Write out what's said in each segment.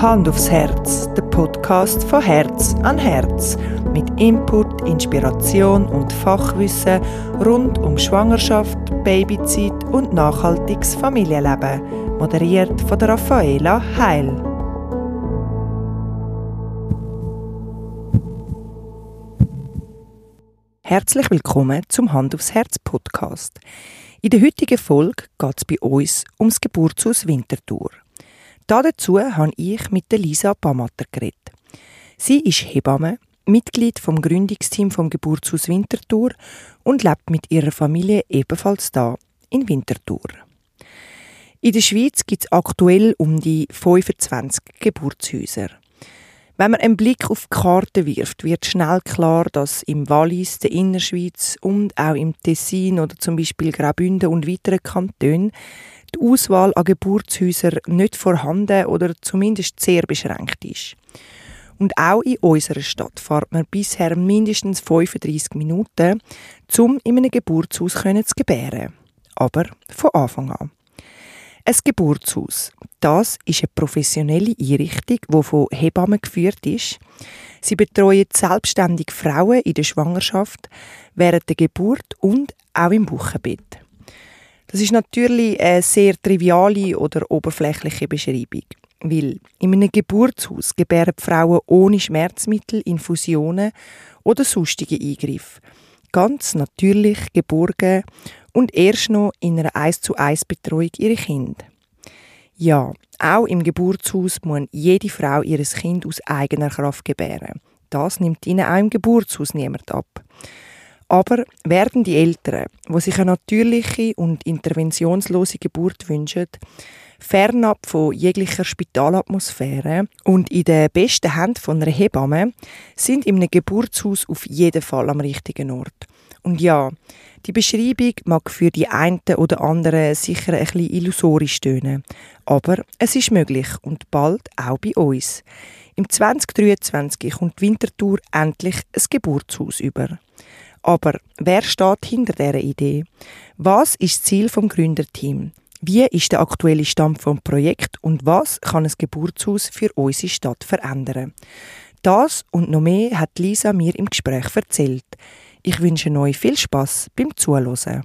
Hand aufs Herz, der Podcast von Herz an Herz. Mit Input, Inspiration und Fachwissen rund um Schwangerschaft, Babyzeit und nachhaltiges Familienleben. Moderiert von der Raffaela Heil. Herzlich willkommen zum Hand aufs Herz Podcast. In der heutigen Folge geht es bei uns ums Geburtshaus Winterthur. Dazu habe ich mit Lisa Bamatter geredet. Sie ist Hebamme, Mitglied vom Gründungsteam vom Geburtshaus Winterthur und lebt mit ihrer Familie ebenfalls da in Winterthur. In der Schweiz gibt es aktuell um die 25 Geburtshäuser. Wenn man einen Blick auf die Karte wirft, wird schnell klar, dass im Wallis, der Innerschweiz und auch im Tessin oder zum Beispiel Graubünden und weiteren Kantonen die Auswahl an Geburtshäusern nicht vorhanden oder zumindest sehr beschränkt ist. Und auch in unserer Stadt fährt man bisher mindestens 35 Minuten, um in einem Geburtshaus zu gebären. Aber von Anfang an. Ein Geburtshaus, das ist eine professionelle Einrichtung, die von Hebammen geführt ist. Sie betreuen selbstständig Frauen in der Schwangerschaft, während der Geburt und auch im Wochenbett. Das ist natürlich eine sehr triviale oder oberflächliche Beschreibung. Weil in einem Geburtshaus gebären Frauen ohne Schmerzmittel, Infusionen oder sonstige Eingriffe. Ganz natürlich geborgen und erst noch in einer 1 zu 1 Betreuung ihre Kinder. Ja, auch im Geburtshaus muss jede Frau ihr Kind aus eigener Kraft gebären. Das nimmt ihnen auch im Geburtshaus niemand ab. Aber werden die Eltern, die sich eine natürliche und interventionslose Geburt wünschen, fernab von jeglicher Spitalatmosphäre und in den besten Händen von einer Hebamme, sind in einem Geburtshaus auf jeden Fall am richtigen Ort. Und ja, die Beschreibung mag für die einen oder anderen sicher ein bisschen illusorisch tönen, aber es ist möglich und bald auch bei uns. Im 2023 kommt Winterthur endlich ein Geburtshaus über. Aber wer steht hinter dieser Idee? Was ist das Ziel vom Gründerteam? Wie ist der aktuelle Stand vom Projekt und was kann ein Geburtshaus für unsere Stadt verändern? Das und noch mehr hat Lisa mir im Gespräch erzählt. Ich wünsche euch viel Spaß beim Zuhören.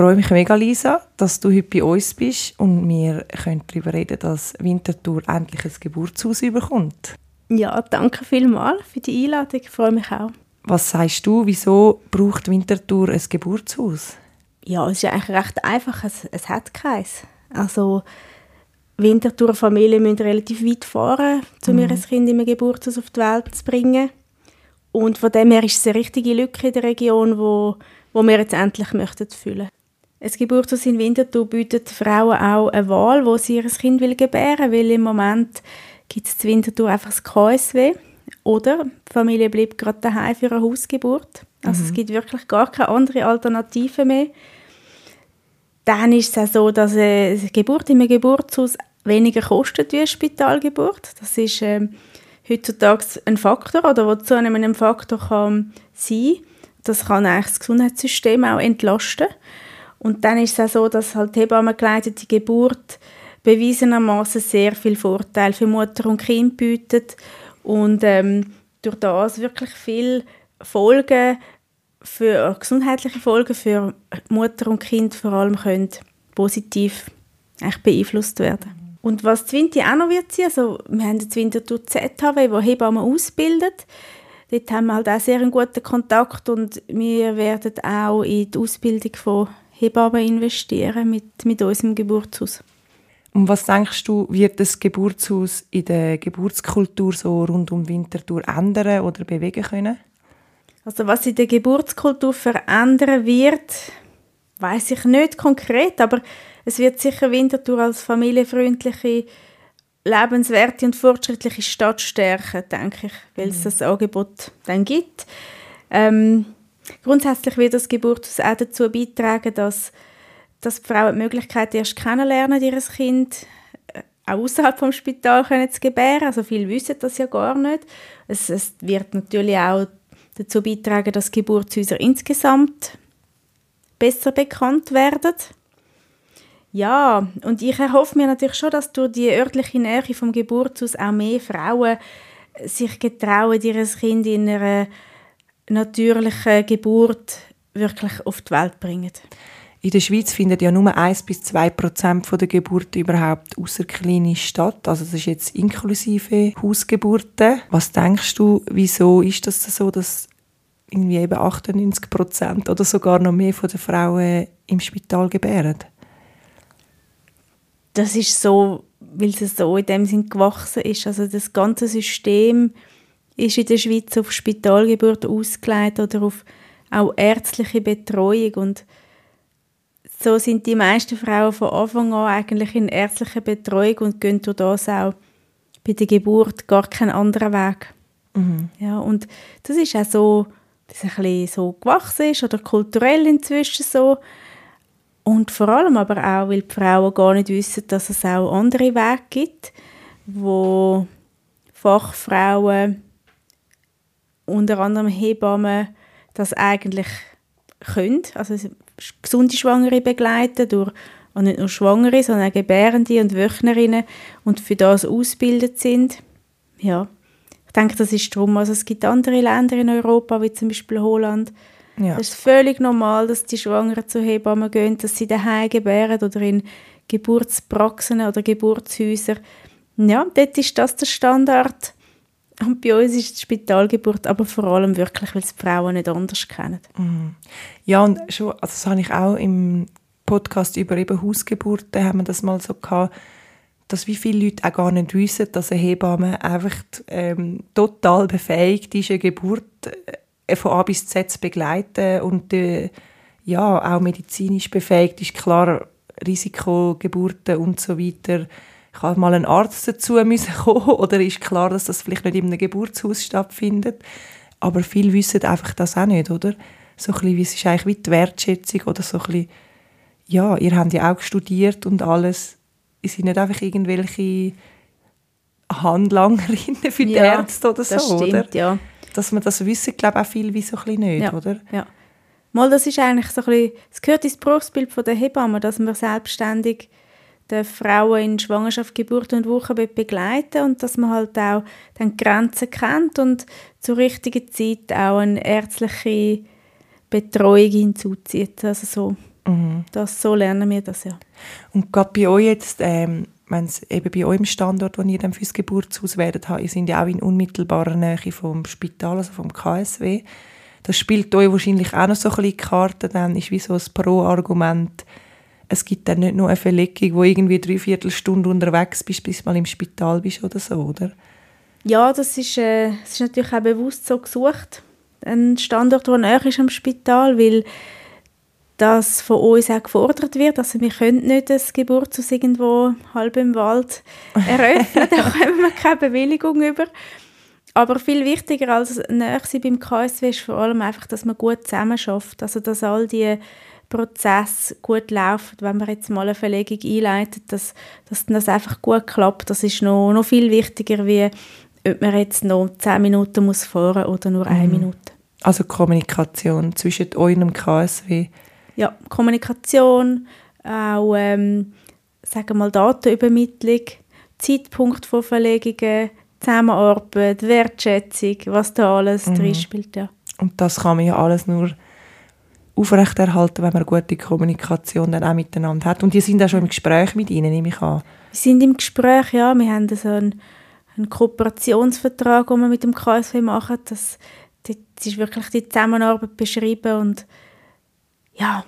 Freue mich mega, Lisa, dass du heute bei uns bist und wir können darüber reden, dass Winterthur endlich ein Geburtshaus überkommt. Ja, danke vielmals für die Einladung. Ich freue mich auch. Was sagst du, wieso braucht Winterthur ein Geburtshaus? Ja, es ist eigentlich recht einfach. Es, es hat keins. Also Winterthur Familien müssen relativ weit fahren, um mhm. ihr Kind in einem Geburtshaus auf die Welt zu bringen. Und von dem her ist es eine richtige Lücke in der Region, wo wo wir jetzt endlich möchten füllen. Das Geburtshaus in Winterthur bietet Frauen auch eine Wahl, wo sie ihr Kind will gebären will, weil im Moment gibt es in Winterthur einfach das KSW oder die Familie bleibt gerade daheim für eine Hausgeburt. Also mhm. es gibt wirklich gar keine andere Alternative mehr. Dann ist es auch so, dass eine Geburt in einem Geburtshaus weniger kostet wie eine Spitalgeburt. Das ist äh, heutzutage ein Faktor oder was zu einem Faktor kann sein das kann eigentlich das Gesundheitssystem auch entlasten. Und dann ist es auch so, dass halt hebammengeleitete Geburt bewiesenermaßen sehr viel Vorteil für Mutter und Kind bietet und ähm, durch das wirklich viel Folgen für gesundheitliche Folgen für Mutter und Kind vor allem können positiv beeinflusst werden. Und was Zwinti auch noch wird sein, also wir haben jetzt Winterthur ZHW, wo Hebammen ausbildet. Dort haben wir halt auch sehr einen guten Kontakt und wir werden auch in die Ausbildung von Hebammen investieren mit, mit unserem Geburtshaus. Und was denkst du, wird das Geburtshaus in der Geburtskultur so rund um Winterthur ändern oder bewegen können? Also was in der Geburtskultur verändern wird, weiß ich nicht konkret, aber es wird sicher Winterthur als familienfreundliche lebenswerte und fortschrittliche Stadt stärken, denke ich, weil es mhm. das Angebot dann gibt. Ähm, grundsätzlich wird das Geburtshaus auch dazu beitragen, dass, dass die Frauen die Möglichkeit erst kennenlernen, ihr Kind äh, auch außerhalb vom Spital können zu gebären. Also viele wissen das ja gar nicht. Es, es wird natürlich auch dazu beitragen, dass Geburtshäuser insgesamt besser bekannt werden. Ja, und ich erhoffe mir natürlich schon, dass durch die örtliche Nähe vom Geburtshaus auch mehr Frauen sich getrauen, ihr Kind in einer natürlichen Geburt wirklich auf die Welt bringen. In der Schweiz findet ja nur 1 bis 2 Prozent der Geburten überhaupt außerklinisch statt. Also das ist jetzt inklusive Hausgeburten. Was denkst du, wieso ist das so, dass irgendwie eben 98 Prozent oder sogar noch mehr von den Frauen im Spital gebären? Das ist so, weil es so in dem Sinn gewachsen ist. Also das ganze System ist in der Schweiz auf Spitalgeburt ausgelegt oder auf auch ärztliche Betreuung und so sind die meisten Frauen von Anfang an eigentlich in ärztlicher Betreuung und gehen durch das auch bei der Geburt gar keinen anderen Weg. Mhm. Ja, und das ist auch so das ein bisschen so gewachsen ist oder kulturell inzwischen so. Und vor allem aber auch, weil die Frauen gar nicht wissen, dass es auch andere Wege gibt, wo Fachfrauen, unter anderem Hebammen, das eigentlich können. Also gesunde Schwangere begleiten, durch und nicht nur Schwangere, sondern auch Gebärende und Wöchnerinnen und für das ausgebildet sind. Ja, ich denke, das ist darum. Also es gibt andere Länder in Europa, wie zum Beispiel Holland. Ja. Das ist völlig normal, dass die Schwangeren zu Hebammen gehen, dass sie daheim gebären oder in Geburtspraxen oder Geburtshäusern. Ja, dort ist das der Standard. Und bei uns ist die Spitalgeburt aber vor allem wirklich, weil es die Frauen nicht anders kennen. Mhm. Ja, und schon, also das habe ich auch im Podcast über eben Hausgeburten, haben wir das mal so gehabt, dass wie viele Leute auch gar nicht wissen, dass eine Hebamme einfach ähm, total befähigt ist, eine Geburt äh, von A bis Z zu begleiten und äh, ja, auch medizinisch befähigt ist. Klar, Risikogeburten und so weiter. Kann mal ein Arzt dazu müssen kommen oder ist klar, dass das vielleicht nicht in einem Geburtshaus stattfindet. Aber viele wissen einfach das auch nicht, oder? So ein bisschen, wie es ist eigentlich wie die Wertschätzung oder so ein bisschen, ja, ihr habt ja auch studiert und alles es sind nicht einfach irgendwelche Handlangerinnen für die ja, Ärzte oder so, das stimmt, oder? Ja. Dass man das wissen, glaube ich, auch viel wie so ein bisschen nicht, ja, oder? Ja. Mal, das ist eigentlich so ein bisschen, es gehört ins Berufsbild der Hebamme, dass man selbstständig die Frauen in Schwangerschaft, Geburt und Wochenbett begleiten und dass man halt auch dann Grenzen kennt und zur richtigen Zeit auch eine ärztliche Betreuung hinzuzieht. Also so Mhm. Das, so lernen wir das, ja. Und gerade bei euch jetzt, ähm, wenn es eben bei eurem Standort, wo ihr dann fürs Geburtshaus werdet ihr sind ja auch in unmittelbarer Nähe vom Spital, also vom KSW. Das spielt euch wahrscheinlich auch noch so ein bisschen die Karte, dann ist wie so ein Pro-Argument. Es gibt dann nicht nur eine Verlegung, wo irgendwie dreiviertel Stunde unterwegs bist, bis du mal im Spital bist oder so, oder? Ja, das ist, äh, das ist natürlich auch bewusst so gesucht. Ein Standort, der näher ist am Spital, weil das von uns auch gefordert wird. Also wir können nicht das Geburtshaus irgendwo halb im Wald eröffnen, da haben wir keine Bewilligung über. Aber viel wichtiger als näher beim KSW ist vor allem einfach, dass man gut zusammen schafft. Also dass all die Prozesse gut laufen, wenn man jetzt mal eine Verlegung einleitet, dass, dass das einfach gut klappt. Das ist noch, noch viel wichtiger, wie ob man jetzt noch zehn Minuten muss fahren oder nur eine mhm. Minute. Also Kommunikation zwischen euch und dem KSW ja, Kommunikation, auch ähm, sagen wir mal Datenübermittlung, Zeitpunkt von Verlegungen, Zusammenarbeit, Wertschätzung, was da alles mhm. drin spielt. Ja. Und das kann man ja alles nur aufrechterhalten, wenn man gute Kommunikation dann auch miteinander hat. Und die sind auch schon im Gespräch mit Ihnen, nehme ich an. Wir sind im Gespräch, ja. Wir haben so einen, einen Kooperationsvertrag, den wir mit dem KSW machen. Das, das ist wirklich die Zusammenarbeit beschrieben und ja,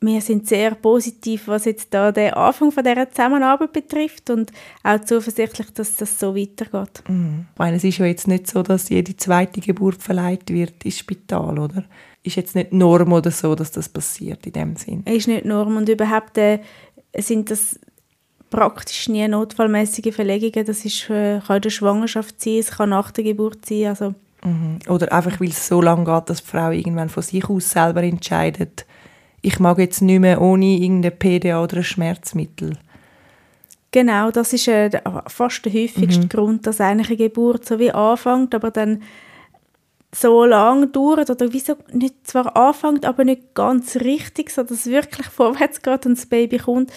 wir sind sehr positiv, was jetzt da den Anfang von dieser Zusammenarbeit betrifft und auch zuversichtlich, dass das so weitergeht. Mhm. Ich meine, es ist ja jetzt nicht so, dass jede zweite Geburt verleiht wird ins Spital, oder? Ist jetzt nicht Norm oder so, dass das passiert in dem Sinn? Ist nicht Norm und überhaupt äh, sind das praktisch nie notfallmäßige Verlegungen. Das ist, äh, kann in der Schwangerschaft sein, es kann nach der Geburt sein, also Mhm. Oder einfach, weil es so lange geht, dass die Frau irgendwann von sich aus selber entscheidet, ich mag jetzt nicht mehr ohne irgendein PDA oder ein Schmerzmittel. Genau, das ist äh, fast der häufigste mhm. Grund, dass eigentlich eine Geburt so wie anfängt, aber dann so lange dauert oder wieso nicht zwar anfängt, aber nicht ganz richtig, so dass es wirklich vorwärts geht und das Baby kommt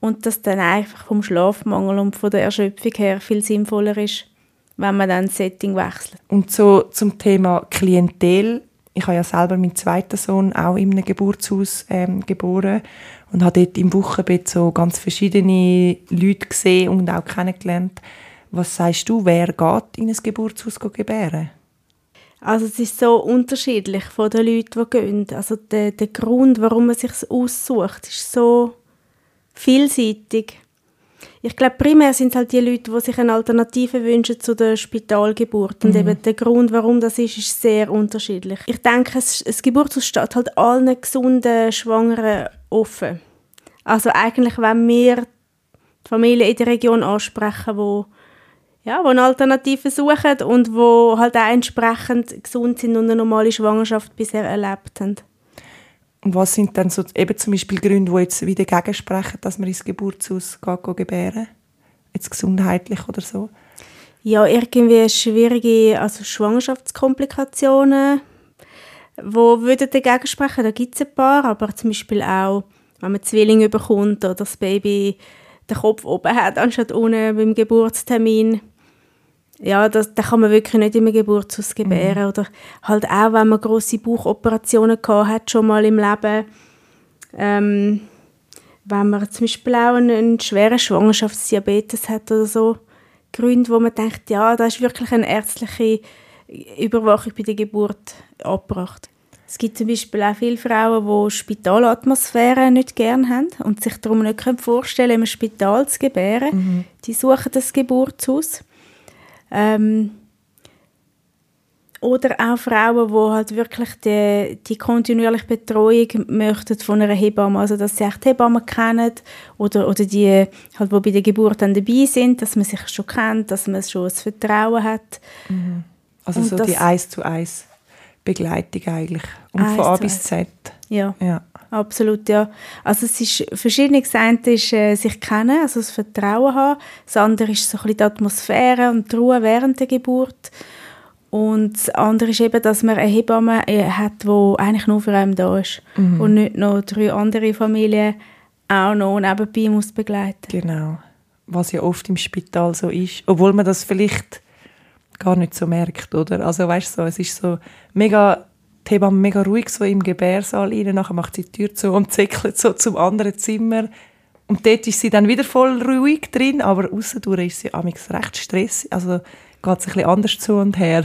und das dann einfach vom Schlafmangel und von der Erschöpfung her viel sinnvoller ist, wenn man dann das Setting wechselt. Und so zum Thema Klientel. Ich habe ja selber meinen zweiten Sohn auch in einem Geburtshaus ähm, geboren und habe dort im Wochenbett so ganz verschiedene Leute gesehen und auch kennengelernt. Was sagst du, wer geht in ein Geburtshaus gebären? Also es ist so unterschiedlich von den Leuten, die gehen. Also der, der Grund, warum man sich aussucht, ist so vielseitig. Ich glaube, primär sind es halt die Leute, die sich eine Alternative wünschen zu der Spitalgeburt. Und mhm. eben der Grund, warum das ist, ist sehr unterschiedlich. Ich denke, es, das Geburtshaus steht halt allen gesunden Schwangeren offen. Also eigentlich, wenn wir die Familien in der Region ansprechen, wo ja, wo eine Alternative suchen und wo halt auch entsprechend gesund sind und eine normale Schwangerschaft bisher erlebt haben. Und was sind dann so eben zum Beispiel Gründe, die jetzt wieder dagegen sprechen, dass man ins Geburtshaus geht, gebären Jetzt gesundheitlich oder so? Ja, irgendwie schwierige also Schwangerschaftskomplikationen, wo würden dagegen sprechen. Da gibt es ein paar, aber zum Beispiel auch, wenn man Zwillinge bekommt oder das Baby den Kopf oben hat, anstatt unten beim Geburtstermin ja, das, das kann man wirklich nicht im Geburtshaus gebären. Mhm. Oder halt auch, wenn man grosse Bauchoperationen gehabt hat, schon mal im Leben. Ähm, wenn man zum Beispiel auch einen, einen schweren Schwangerschaftsdiabetes hat oder so. Gründe, wo man denkt, ja, da ist wirklich eine ärztliche Überwachung bei der Geburt abgebracht. Es gibt zum Beispiel auch viele Frauen, die Spitalatmosphäre nicht gerne haben und sich darum nicht vorstellen können, im Spital zu gebären. Mhm. Die suchen das Geburtshaus. Ähm, oder auch Frauen, die halt wirklich die, die kontinuierliche Betreuung möchten von einer Hebamme, also dass sie echt Hebammen kennen oder, oder die, halt, die bei der Geburt dann dabei sind, dass man sich schon kennt, dass man schon das Vertrauen hat. Mhm. Also Und so die eins zu eins Begleitung eigentlich und von A bis Z. Ja. ja absolut, ja. Also es ist verschiedene. Das eine ist äh, sich kennen, also das Vertrauen haben. Das andere ist so ein bisschen die Atmosphäre und die Ruhe während der Geburt. Und das andere ist eben, dass man eine Hebamme äh, hat, die eigentlich nur für einen da ist. Mhm. Und nicht noch drei andere Familien auch noch nebenbei muss begleiten. Genau. Was ja oft im Spital so ist. Obwohl man das vielleicht gar nicht so merkt, oder? Also weißt du, so, es ist so mega die Hebamme mega ruhig so im Gebärsaal rein, nachher macht sie die Tür zu und zäckelt so zum anderen Zimmer. Und dort ist sie dann wieder voll ruhig drin, aber außerdurch ist sie amigs recht stressig, also geht es ein bisschen anders zu und her.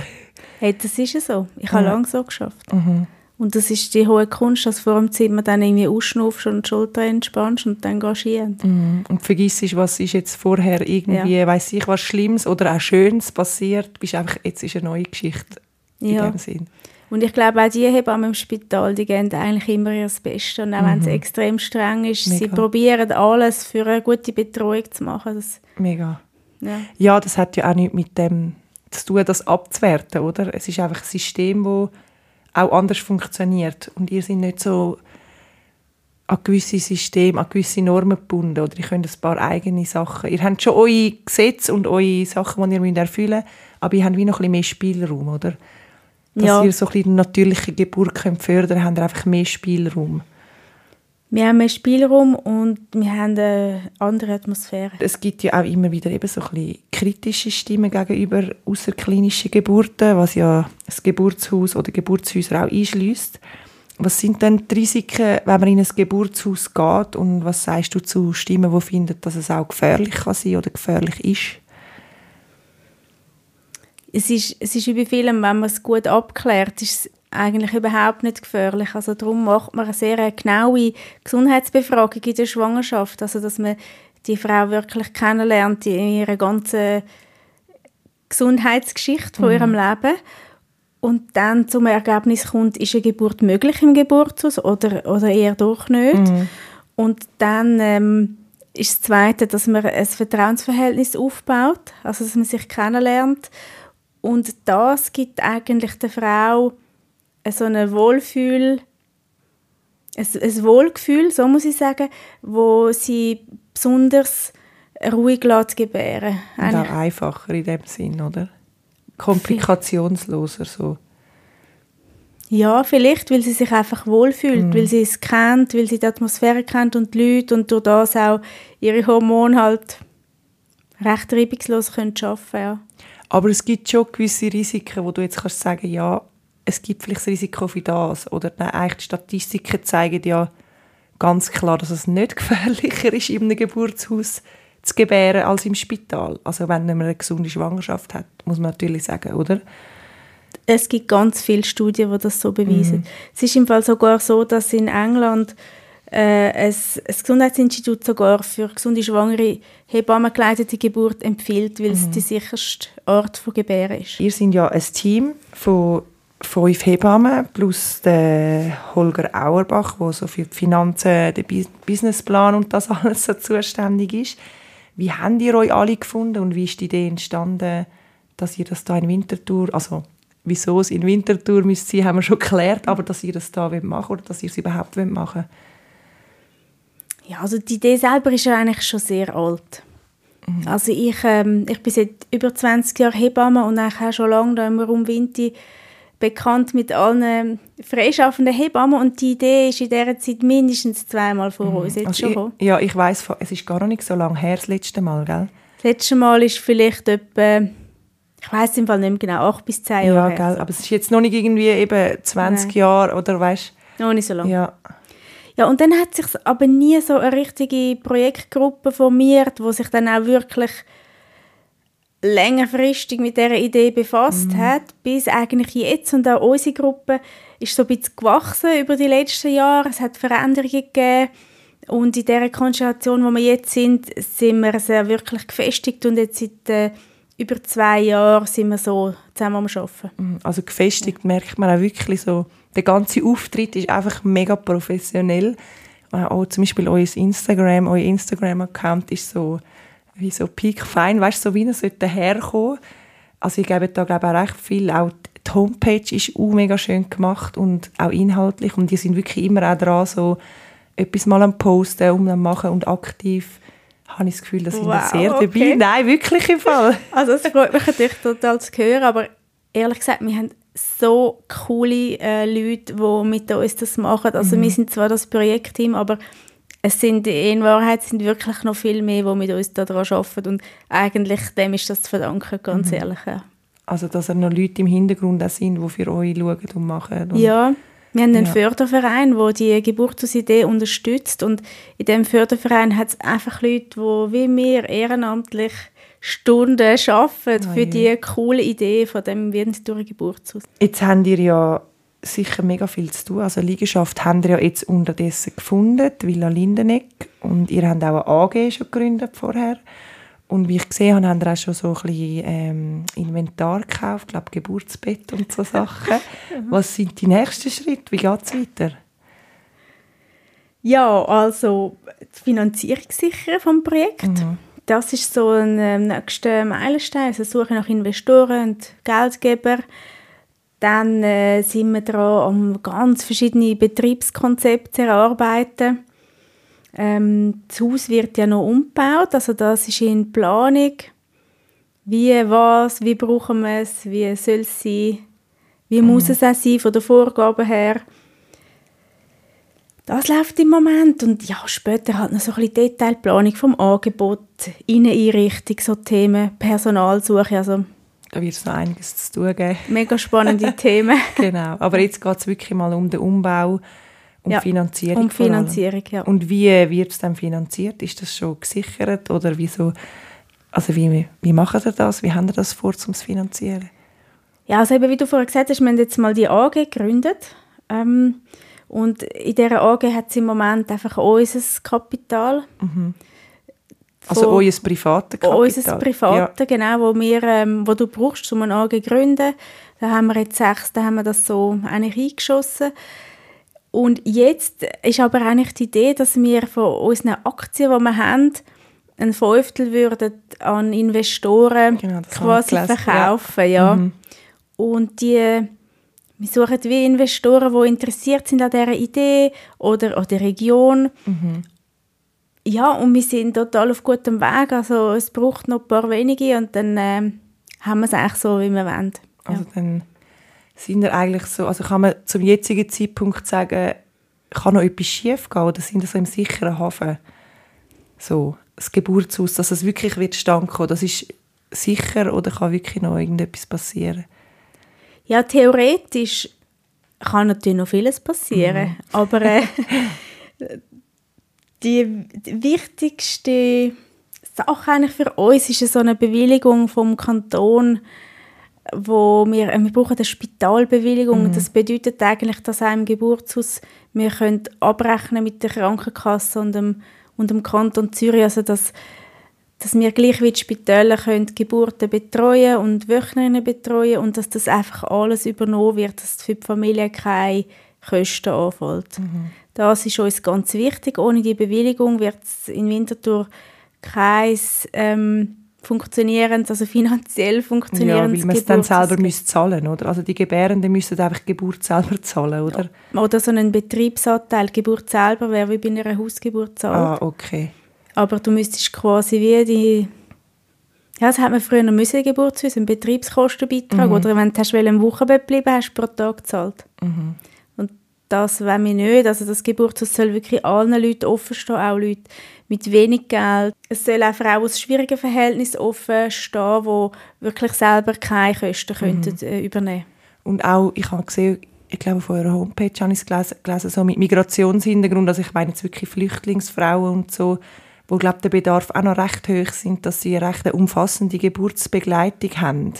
Hey, das ist ja so. Ich habe ja. lange so geschafft. Mhm. Und das ist die hohe Kunst, dass vor dem Zimmer dann irgendwie ausschnaufst und die Schulter entspannst und dann gehst du hin. Mhm. Und vergisst, was ist jetzt vorher irgendwie, ja. weiß ich, was Schlimmes oder auch Schönes passiert, bist einfach, jetzt ist eine neue Geschichte in ja. dem Sinn. Und ich glaube, auch die Hebammen im Spital, die geben eigentlich immer ihr Bestes. Und auch mhm. wenn es extrem streng ist, Mega. sie probieren alles für eine gute Betreuung zu machen. Das, Mega. Ja. ja, das hat ja auch nichts mit dem zu tun, das abzuwerten, oder? Es ist einfach ein System, das auch anders funktioniert. Und ihr seid nicht so an gewisse Systeme, an gewisse Normen gebunden oder ihr könnt ein paar eigene Sachen. Ihr habt schon eure Gesetze und eure Sachen, die ihr erfüllen müsst, aber ihr habt wie noch ein bisschen mehr Spielraum, oder? Dass ja. ihr so ein bisschen natürliche Geburt könnt fördern könnt, habt ihr einfach mehr Spielraum. Wir haben mehr Spielraum und wir haben eine andere Atmosphäre. Es gibt ja auch immer wieder eben so ein bisschen kritische Stimmen gegenüber außerklinischen Geburten, was ja das Geburtshaus oder Geburtshäuser auch einschließt. Was sind denn die Risiken, wenn man in ein Geburtshaus geht und was sagst du zu Stimmen, die finden, dass es auch gefährlich kann sein oder gefährlich ist? Es ist, es ist wie bei Filmen, wenn man es gut abklärt, ist es eigentlich überhaupt nicht gefährlich. Also darum macht man eine sehr genaue Gesundheitsbefragung in der Schwangerschaft, also dass man die Frau wirklich kennenlernt in ihrer ganzen Gesundheitsgeschichte von mhm. ihrem Leben und dann zum Ergebnis kommt, ist eine Geburt möglich im Geburtshaus oder, oder eher doch nicht. Mhm. Und dann ähm, ist das Zweite, dass man ein Vertrauensverhältnis aufbaut, also dass man sich kennenlernt Und das gibt eigentlich der Frau so ein Wohlfühl, ein, ein Wohlgefühl, so muss ich sagen, wo sie besonders ruhig lässt gebären. Und auch einfacher in dem Sinn, oder? Komplikationsloser so. Ja, vielleicht, weil sie sich einfach wohlfühlt, mm. weil sie es kennt, weil sie die Atmosphäre kennt und die Leute und durch das auch ihre Hormone halt recht reibungslos können arbeiten ja. Aber es gibt schon gewisse Risiken, wo du jetzt kannst sagen, ja, es gibt vielleicht das Risiko für das. Oder nein, eigentlich die Statistiken zeigen ja ganz klar, dass es nicht gefährlicher ist, in einem Geburtshaus zu gebären als im Spital. Also wenn man eine gesunde Schwangerschaft hat, muss man natürlich sagen, oder? Es gibt ganz viele Studien, die das so beweisen. Mhm. Es ist im Fall sogar so, dass in England äh, ein, ein Gesundheitsinstitut sogar für gesunde Schwangere hebammengeleitete Geburt empfiehlt, weil es mhm. die sicherste Art von Gebären ist. Ihr seid ja ein Team von fünf Hebammen plus der Holger Auerbach, der so für die Finanzen, den Businessplan und das alles so zuständig ist. Wie habt ihr euch alle gefunden und wie ist die Idee entstanden, dass ihr das da in Winterthur, also wieso es in Winterthur müsste sein, haben wir schon geklärt, aber dass ihr das da machen oder dass ihr es überhaupt machen Ja, also die Idee selber ist ja eigentlich schon sehr alt. Mhm. Also ich, ähm, ich bin seit über 20 Jahren Hebamme und auch schon lange da im Raum Winti bekannt mit allen freischaffenden Hebammen und die Idee ist in dieser Zeit mindestens zweimal vor mhm. uns jetzt also schon ich, Ja, ich weiß, es ist gar nicht so lange her, das letzte Mal, gell? Das letzte Mal ist vielleicht etwa, ich weiß im Fall nicht mehr genau, acht bis zehn Jahre Ja, gell, aber es ist jetzt noch nicht irgendwie eben 20 Nein. Jahre oder weißt Noch nicht so lange. Ja. Ja, und dann hat sich aber nie so eine richtige Projektgruppe formiert, wo sich dann auch wirklich längerfristig mit dieser Idee befasst mhm. hat, bis eigentlich jetzt und auch unsere Gruppe ist so ein bisschen gewachsen über die letzten Jahre. Es hat Veränderungen gegeben und in dieser Konstellation, wo wir jetzt sind, sind wir sehr wirklich gefestigt und jetzt seit äh, über zwei Jahren sind wir so zusammen am Arbeiten. Mhm. Also gefestigt ja. merkt man auch wirklich so, der ganze Auftritt ist einfach mega professionell. Auch zum Beispiel euer Instagram, euer Instagram-Account ist so wie so piekfein, weißt du, so wie er sollte herkommen. Also ich gebe da glaube auch recht viel, auch die Homepage ist auch mega schön gemacht und auch inhaltlich und die sind wirklich immer auch dran, so etwas mal am Posten und am Machen und aktiv habe ich das Gefühl, dass wow, sind sehr okay. dabei. Nein, wirklich im Fall. Also es freut mich natürlich total zu hören, aber ehrlich gesagt, wir haben so coole äh, Leute, die mit uns das machen. Also mhm. wir sind zwar das Projektteam, aber es sind in Wahrheit sind wirklich noch viel mehr, die mit uns daran arbeiten und eigentlich dem ist das zu verdanken, ganz mhm. ehrlich. Ja. Also dass er noch Leute im Hintergrund sind, die für euch schauen und machen. Und ja, wir haben einen ja. Förderverein, der die Geburtsidee unterstützt und in diesem Förderverein hat es einfach Leute, die wie wir ehrenamtlich Stunden arbeiten oh, für die coole Idee von dem Winterthur Geburtshaus. Jetzt habt ihr ja sicher mega viel zu tun. Also Liegenschaft haben wir ja jetzt unterdessen gefunden, Villa Lindeneck. Und ihr habt auch eine AG schon gegründet vorher. Und wie ich gesehen habe, haben wir auch schon so ein bisschen ähm, Inventar gekauft, ich glaube Geburtsbett und so Sachen. Was sind die nächsten Schritte? Wie geht es weiter? Ja, also die Finanzierung sichern vom Projekt. Mhm. Das ist so ein ähm, nächster Meilenstein. Also Suche nach Investoren und Geldgeber. Dann äh, sind wir dran, um ganz verschiedene Betriebskonzepte zu erarbeiten. Ähm, das Haus wird ja noch umgebaut, also das ist in Planung. Wie, was, wie brauchen wir es, wie soll es sein, wie mhm. muss es auch sein von der Vorgabe her. Das läuft im Moment und ja, später halt noch so ein bisschen Detailplanung vom Angebot, Inneneinrichtung, so Themen, Personalsuche, also da wird es noch einiges zu tun geben. Mega spannende Themen. genau. Aber jetzt geht es wirklich mal um den Umbau, um ja, Finanzierung. Um Finanzierung, ja. Und wie wird es dann finanziert? Ist das schon gesichert oder wieso? Also wie, wie machen ihr das? Wie haben ihr das vor, um es zu finanzieren? Ja, also eben, wie du vorher gesagt hast, wir haben jetzt mal die AG gegründet. Ähm, und in dieser AG hat es im Moment einfach unser Kapital. Mhm. Also euer privates Kapital? Unser privates, ja. genau, wo, wir, ähm, wo du brauchst, um eine AG zu gründen. Da haben wir jetzt sechs, da haben wir das so eigentlich eingeschossen. Und jetzt ist aber eigentlich die Idee, dass wir von unseren Aktien, die wir haben, ein Fünftel würden an Investoren Genau, quasi verkaufen. Ja. Mhm. Und die, wir suchen wie Investoren, die interessiert sind an dieser Idee oder an der Region. Mhm. Ja, und wir sind total auf gutem Weg. Also es braucht noch ein paar wenige und dann ähm, haben wir es eigentlich so, wie wir wollen. Also dann sind wir eigentlich so, also kann man zum jetzigen Zeitpunkt sagen, kann noch etwas schief gehen oder sind wir so im sicheren Hafen? So, das Geburtshaus, dass es wirklich wird stand kommen, das ist sicher oder kann wirklich noch irgendetwas passieren? Ja, theoretisch kann natürlich noch vieles passieren, aber äh, die, wichtigste Sache eigentlich für uns ist so eine Bewilligung vom Kanton, wo wir, äh, wir brauchen eine Spitalbewilligung. Das bedeutet eigentlich, dass auch im Geburtshaus wir können abrechnen mit der Krankenkasse und dem, und dem Kanton Zürich, also dass, dass wir gleich wie die Spitäler können Geburten betreuen und Wöchnerinnen betreuen und dass das einfach alles übernommen wird, dass für die Familie keine Kosten anfällt. Das ist uns ganz wichtig. Ohne die Bewilligung wird es in Winterthur kein ähm, funktionierendes, also finanziell Ja, funktionierendes weil man es dann selber müsste zahlen, oder? Also die Gebärenden müssen einfach die Geburt selber zahlen, oder? Oder so einen Betriebsanteil. Die Geburt selber wäre wie bei einer Hausgeburt zahlt. Ah, okay. Aber du müsstest quasi wie die... Ja, das hat man früher noch müssen, Geburtshäuser, einen Betriebskostenbeitrag. Oder wenn du hast im Wochenbett bleiben hast du pro Tag gezahlt. Und das wollen wir nicht. Also das Geburtshaus soll wirklich allen Leuten offen stehen, auch Leute mit wenig Geld. Es soll auch Frauen aus schwierigen Verhältnissen offen stehen, die wirklich selber keine Kosten könnten, äh, übernehmen Und auch, ich habe gesehen, ich glaube, auf eurer Homepage habe ich es gelesen, gelesen so mit Migrationshintergrund, also ich meine jetzt wirklich Flüchtlingsfrauen und so, wo, glaube der Bedarf auch noch recht hoch sind, dass sie eine recht umfassende Geburtsbegleitung haben.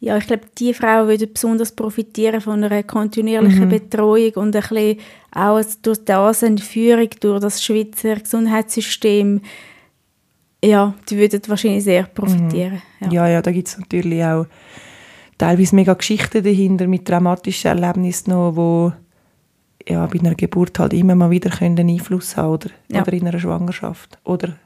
Ja, ich glaube, die Frauen würden besonders profitieren von einer kontinuierlichen Betreuung und ein bisschen auch durch das eine Führung durch das Schweizer Gesundheitssystem. Ja, die würden wahrscheinlich sehr profitieren. Ja. Ja, ja, da gibt es natürlich auch teilweise mega Geschichten dahinter mit dramatischen Erlebnissen noch, wo ja, bei einer Geburt halt immer mal wieder können einen Einfluss haben oder, Ja. oder in einer Schwangerschaft oder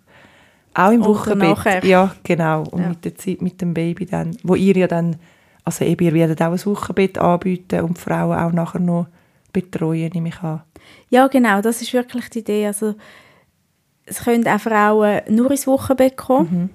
auch im Wochenbett. Ja, genau. Und Ja. mit der Zeit mit dem Baby dann, wo ihr ja dann, also eben, ihr werdet auch ein Wochenbett anbieten und die Frauen auch nachher noch betreuen, nehme ich an. ja, genau, das ist wirklich die Idee. Also, es können auch Frauen nur ins Wochenbett kommen.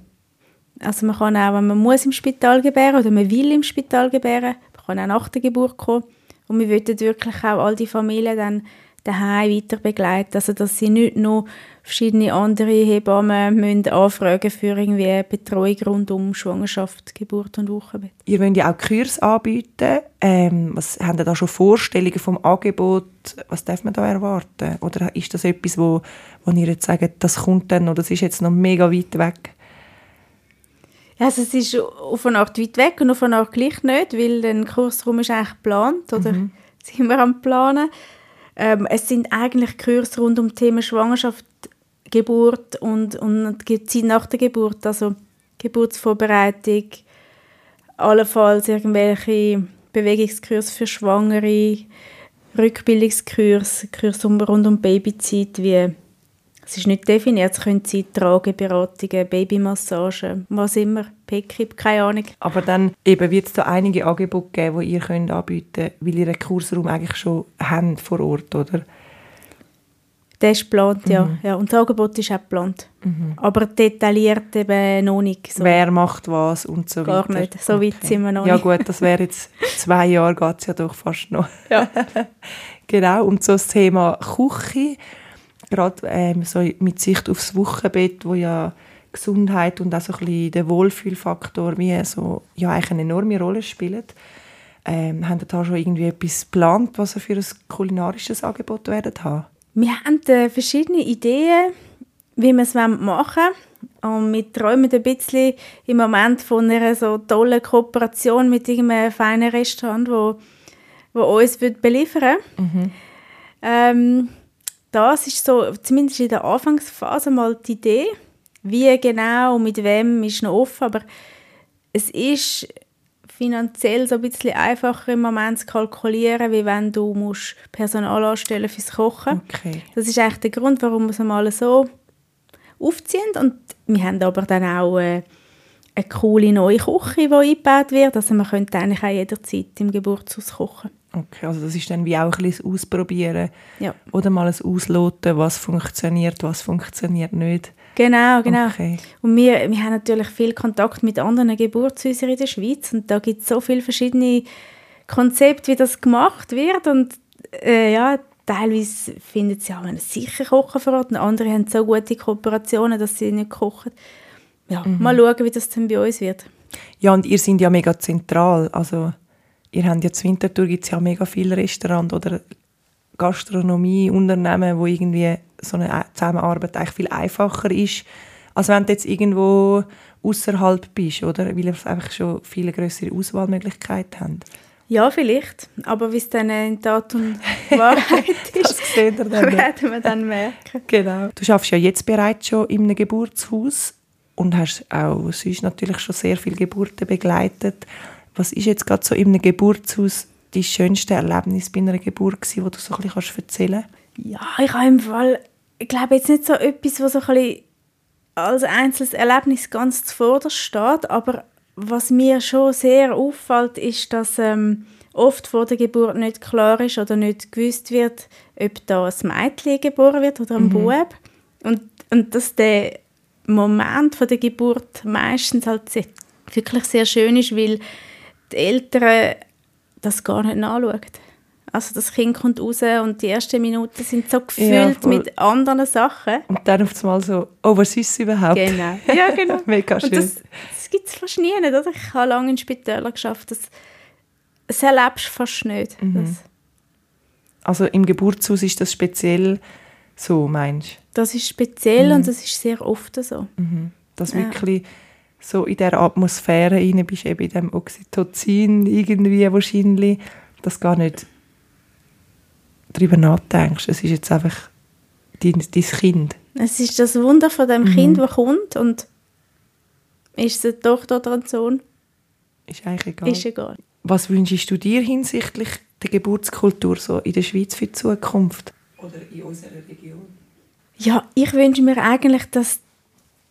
Also man kann auch, wenn man muss im Spital gebären oder man will im Spital gebären, man kann auch nach der Geburt kommen. Und wir wollen wirklich auch all die Familien dann daheim weiter begleiten. Also dass sie nicht nur verschiedene andere Hebammen müssen anfragen für irgendwie Betreuung rund um Schwangerschaft, Geburt und Wochenbett. Ihr wollt ja auch Kurs anbieten. Ähm, was haben ihr da schon Vorstellungen vom Angebot? Was darf man da erwarten? Oder ist das etwas, wo, wo ihr jetzt sagt, das kommt dann oder das ist jetzt noch mega weit weg? Also es ist auf eine Art weit weg und auf eine Art gleich nicht, weil der Kursraum ist eigentlich geplant oder sind wir am Planen. Ähm, es sind eigentlich Kurse rund um Themen Schwangerschaft, Geburt und, und die Zeit nach der Geburt, also Geburtsvorbereitung, allenfalls irgendwelche Bewegungskurse für Schwangere, Rückbildungskurse, Kurse um- rund um Babyzeit, wie es ist nicht definiert, es können sein Trageberatungen, Babymassagen, was immer, PKIP, keine Ahnung. Aber dann eben wird es da einige Angebote geben, die ihr könnt anbieten könnt, weil ihr einen Kursraum eigentlich schon habt vor Ort, oder? Der ist geplant, ja. ja. Und das Angebot ist auch geplant. Aber detailliert eben noch nicht. So. Wer macht was und so Gar weiter. nicht. So weit sind wir noch ja nicht. gut, das wäre jetzt zwei Jahre, geht es ja doch fast noch. Ja. genau, und so das Thema Küche, gerade ähm, so mit Sicht aufs Wochenbett, wo ja Gesundheit und auch so ein bisschen der Wohlfühlfaktor wie so, ja, eigentlich eine enorme Rolle spielt. Ähm, haben da schon irgendwie etwas geplant, was ihr für ein kulinarisches Angebot werden haben? Wir haben äh, verschiedene Ideen, wie wir es machen wollen. Und wir träumen ein bisschen im Moment von einer so tollen Kooperation mit irgendeinem feinen Restaurant, wo, wo uns wird beliefern ähm, Das ist so, zumindest in der Anfangsphase mal die Idee. Wie genau und mit wem ist noch offen, aber es ist finanziell so ein bisschen einfacher im Moment zu kalkulieren, wie wenn du musst Personal anstellen fürs Kochen. Okay. Das ist eigentlich der Grund, warum wir es mal so aufziehen. Und wir haben aber dann auch äh, eine coole neue Küche, die eingebaut wird. Also man könnte eigentlich auch jederzeit im Geburtshaus kochen. Okay, also das ist dann wie auch ein bisschen Ausprobieren Ja. oder mal ein Ausloten, was funktioniert, was funktioniert nicht. Genau, genau. Okay. Und wir, wir haben natürlich viel Kontakt mit anderen Geburtshäusern in der Schweiz und da gibt es so viele verschiedene Konzepte, wie das gemacht wird und äh, ja, teilweise finden sie auch sicher kochen vor Ort und andere haben so gute Kooperationen, dass sie nicht kochen. Ja, mal schauen, wie das dann bei uns wird. Ja, und ihr seid ja mega zentral. Also, ihr habt zu Winterthur gibt es ja mega viele Restaurants oder Gastronomieunternehmen, wo irgendwie so eine Zusammenarbeit eigentlich viel einfacher ist, als wenn du jetzt irgendwo außerhalb bist, oder? Weil ihr einfach schon viele größere Auswahlmöglichkeiten habt. Ja, vielleicht, aber wie es dann in Tat und Wahrheit Das ist, seht ihr dann. werden wir dann merken. Genau. Du schaffst ja jetzt bereits schon in einem Geburtshaus und hast auch sonst natürlich schon sehr viele Geburten begleitet. Was ist jetzt gerade so in einem Geburtshaus dein schönste Erlebnis bei einer Geburt gewesen, wo du so ein bisschen kannst erzählen Ja, ich habe im Fall, ich glaube jetzt nicht so etwas, was so ein bisschen als einzelnes Erlebnis ganz zuvorderst steht, aber was mir schon sehr auffällt, ist, dass ähm, oft vor der Geburt nicht klar ist oder nicht gewusst wird, ob da ein Mädchen geboren wird oder ein Bub. Und, und dass der Moment von der Geburt meistens halt wirklich sehr schön ist, weil die Eltern das gar nicht nachschauen. Also das Kind kommt raus und die ersten Minuten sind so gefüllt voll. mit anderen Sachen. Und dann auf einmal so, oh, was ist es überhaupt? Genau. Ja, genau. Mega schön. Und das, das gibt es fast nie. Nicht, oder? Ich habe lange in Spitälern geschafft. Das, das erlebst du fast nicht. Mhm. Das, Also im Geburtshaus ist das speziell so, meinst das ist speziell Mhm. und das ist sehr oft so. du? Dass Ja. wirklich so in dieser Atmosphäre rein bist, eben in dem Oxytocin irgendwie wahrscheinlich, dass du gar nicht darüber nachdenkst. Es ist jetzt einfach dein, dein Kind. Es ist das Wunder von dem Mhm. Kind, das kommt und ist es eine Tochter oder ein Sohn, Ist eigentlich egal. ist egal. Was wünschst du dir hinsichtlich der Geburtskultur so in der Schweiz für die Zukunft? Oder in unserer Region? Ja, ich wünsche mir eigentlich, dass,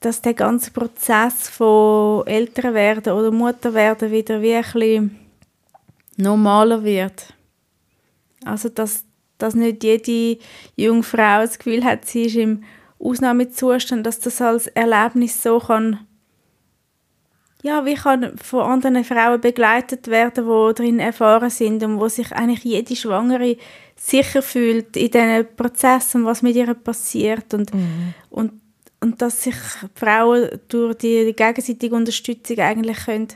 dass der ganze Prozess von älter werden oder Mutter werden wieder wie ein bisschen normaler wird. Also, dass, dass nicht jede junge Frau das Gefühl hat, sie ist im Ausnahmezustand, dass das als Erlebnis so kann, ja, wie kann von anderen Frauen begleitet werden, die darin erfahren sind und wo sich eigentlich jede Schwangere sicher fühlt in diesen Prozessen, was mit ihr passiert und, und, und dass sich Frauen durch die gegenseitige Unterstützung eigentlich können,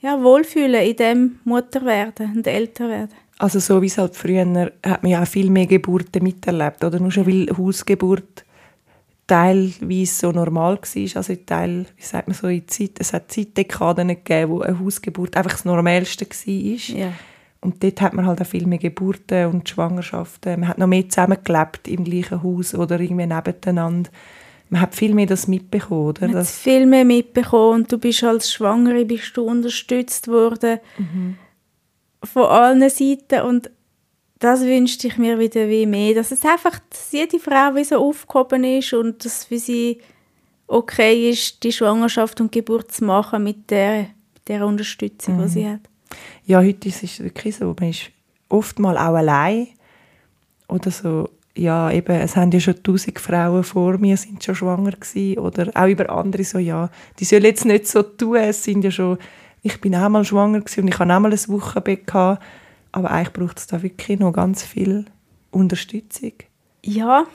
ja, wohlfühlen in dem Mutterwerden und Älterwerden. Also so wie es halt früher, hat man ja auch viel mehr Geburten miterlebt, oder? Nur schon weil Hausgeburt teilweise so normal war, also Teil, wie sagt man so, in Zeit, es hat Zeitdekaden gegeben, wo eine Hausgeburt einfach das Normalste war. Ja. Und dort hat man halt auch viel mehr Geburten und Schwangerschaften. Man hat noch mehr zusammengelebt im gleichen Haus oder irgendwie nebeneinander. Man hat viel mehr das mitbekommen, oder? Man hat Das, viel mehr mitbekommen und du bist als Schwangere bist du unterstützt worden von allen Seiten und das wünschte ich mir wieder wie mehr, dass es einfach, dass jede Frau wie so aufgehoben ist und dass für sie okay ist, die Schwangerschaft und Geburt zu machen mit der, mit der Unterstützung, die sie hat. Ja, heute ist es wirklich so, man ist oft auch allein oder so, ja, eben, es haben ja schon tausend Frauen vor mir, sind schon schwanger gewesen, oder auch über andere so, ja, die sollen jetzt nicht so tun, es sind ja schon, ich bin auch mal schwanger gewesen und ich habe auch mal ein Wochenbett gehabt, aber eigentlich braucht es da wirklich noch ganz viel Unterstützung. Ja,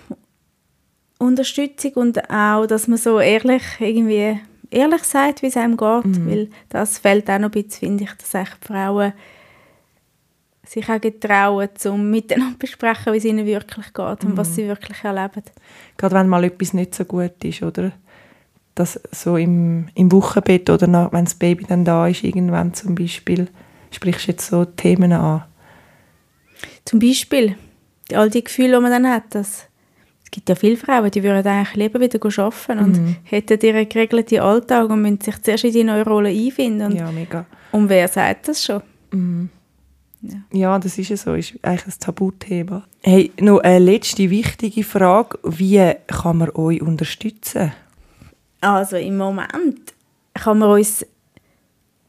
Unterstützung und auch, dass man so ehrlich irgendwie ehrlich sagt, wie es einem geht, weil das fällt auch noch ein bisschen, finde ich, dass die Frauen sich auch getrauen, um miteinander zu besprechen, wie es ihnen wirklich geht und was sie wirklich erleben. Gerade wenn mal etwas nicht so gut ist, oder? Dass so im, im Wochenbett oder nach, wenn das Baby dann da ist, irgendwann zum Beispiel, sprichst du jetzt so Themen an. Zum Beispiel all die Gefühle, die man dann hat, dass es gibt ja viele Frauen, die würden eigentlich lieber wieder arbeiten und hätten ihren geregelten Alltag und müssen sich zuerst in die neue Rolle einfinden. Und, Ja, mega. und wer sagt das schon? Ja. ja, das ist ja so, ist eigentlich ein Tabuthema. Hey, noch eine letzte wichtige Frage. Wie kann man euch unterstützen? Also im Moment kann man uns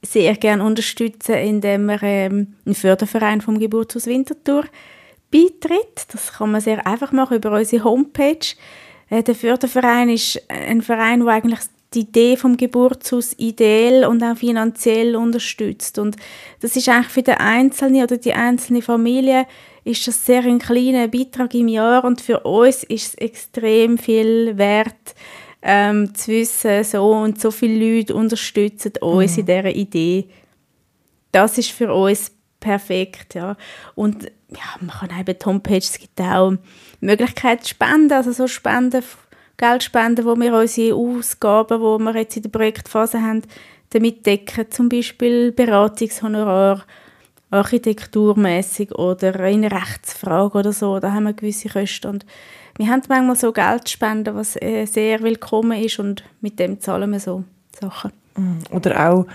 sehr gerne unterstützen, indem man ähm, einen Förderverein vom Geburtshaus Winterthur beitritt. Das kann man sehr einfach machen über unsere Homepage. Äh, der Förderverein ist ein Verein, der eigentlich die Idee vom Geburtshaus ideell und auch finanziell unterstützt. Und das ist eigentlich für den Einzelnen oder die einzelne Familie ist das sehr ein kleiner Beitrag im Jahr und für uns ist es extrem viel wert, ähm, zu wissen, so und so viele Leute unterstützen uns mhm. in dieser Idee. Das ist für uns perfekt, ja. Und ja, man kann eben die Homepage, es gibt auch Möglichkeiten zu spenden, also so Spenden Geld spenden, wo wir unsere Ausgaben, die wir jetzt in der Projektphase haben, damit decken. Zum Beispiel Beratungshonorar, architekturmäßig oder eine Rechtsfrage oder so. Da haben wir gewisse Kosten. Und wir haben manchmal so Geldspenden, was äh, sehr willkommen ist und mit dem zahlen wir so Sachen. Mm, oder auch,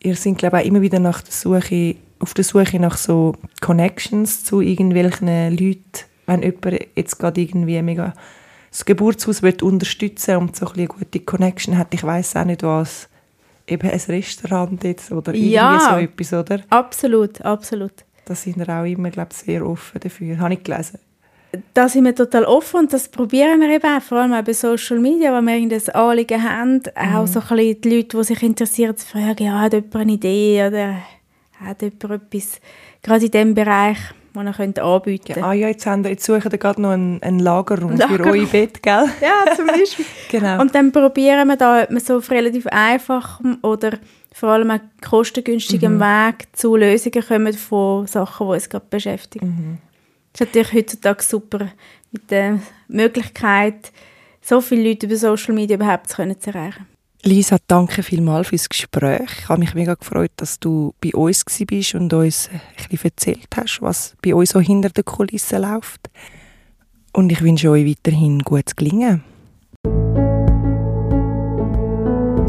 ihr seid glaube ich auch immer wieder nach der Suche, auf der Suche nach so Connections zu irgendwelchen Leuten, wenn jemand jetzt gerade irgendwie mega das Geburtshaus unterstützen und so eine gute Connection hat. Ich weiß auch nicht, was eben ein Restaurant jetzt oder irgendwie ja, so etwas, oder? absolut, absolut. Da sind wir auch immer, glaube ich, sehr offen dafür. Habe ich gelesen. Da sind wir total offen und das probieren wir eben auch, vor allem auch bei Social Media, wenn wir irgendein Anliegen haben, mhm. auch so ein bisschen die Leute, die sich interessieren, zu fragen, ja, hat jemand eine Idee oder hat jemand etwas, gerade in diesem Bereich, die ihr könnt anbieten könnt. Ja, ah ja, jetzt, haben, jetzt suchen wir gerade noch einen, einen Lagerraum Lager. für euer Bett, gell? ja, zum Beispiel. genau. Und dann probieren wir da, ob wir so auf relativ einfachem oder vor allem auch kostengünstigem mhm. Weg zu Lösungen kommen von Sachen, die uns gerade beschäftigen. Mhm. Das ist natürlich heutzutage super mit der Möglichkeit, so viele Leute über Social Media überhaupt zu erreichen. Lisa, danke vielmals fürs Gespräch. Ich habe mich mega gefreut, dass du bei uns bist und uns bisschen erzählt hast, was bei uns so hinter den Kulissen läuft. Und ich wünsche euch weiterhin gutes Gelingen.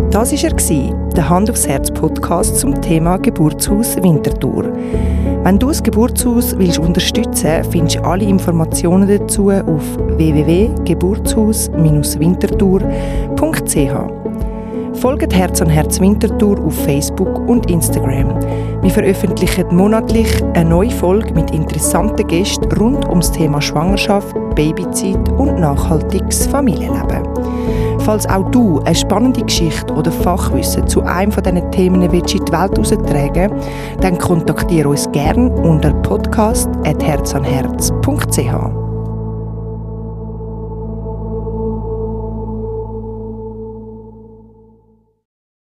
Das war er, der Hand aufs Herz Podcast zum Thema Geburtshaus Winterthur. Wenn du das Geburtshaus willst unterstützen findest du alle Informationen dazu auf www.geburtshaus-winterthur.ch. Folgt Herz an Herz Winterthur auf Facebook und Instagram. Wir veröffentlichen monatlich eine neue Folge mit interessanten Gästen rund ums Thema Schwangerschaft, Babyzeit und nachhaltiges Familienleben. Falls auch du eine spannende Geschichte oder Fachwissen zu einem von diesen Themen in die Welt heraustragen dann kontaktiere uns gerne unter podcast.herzanherz.ch.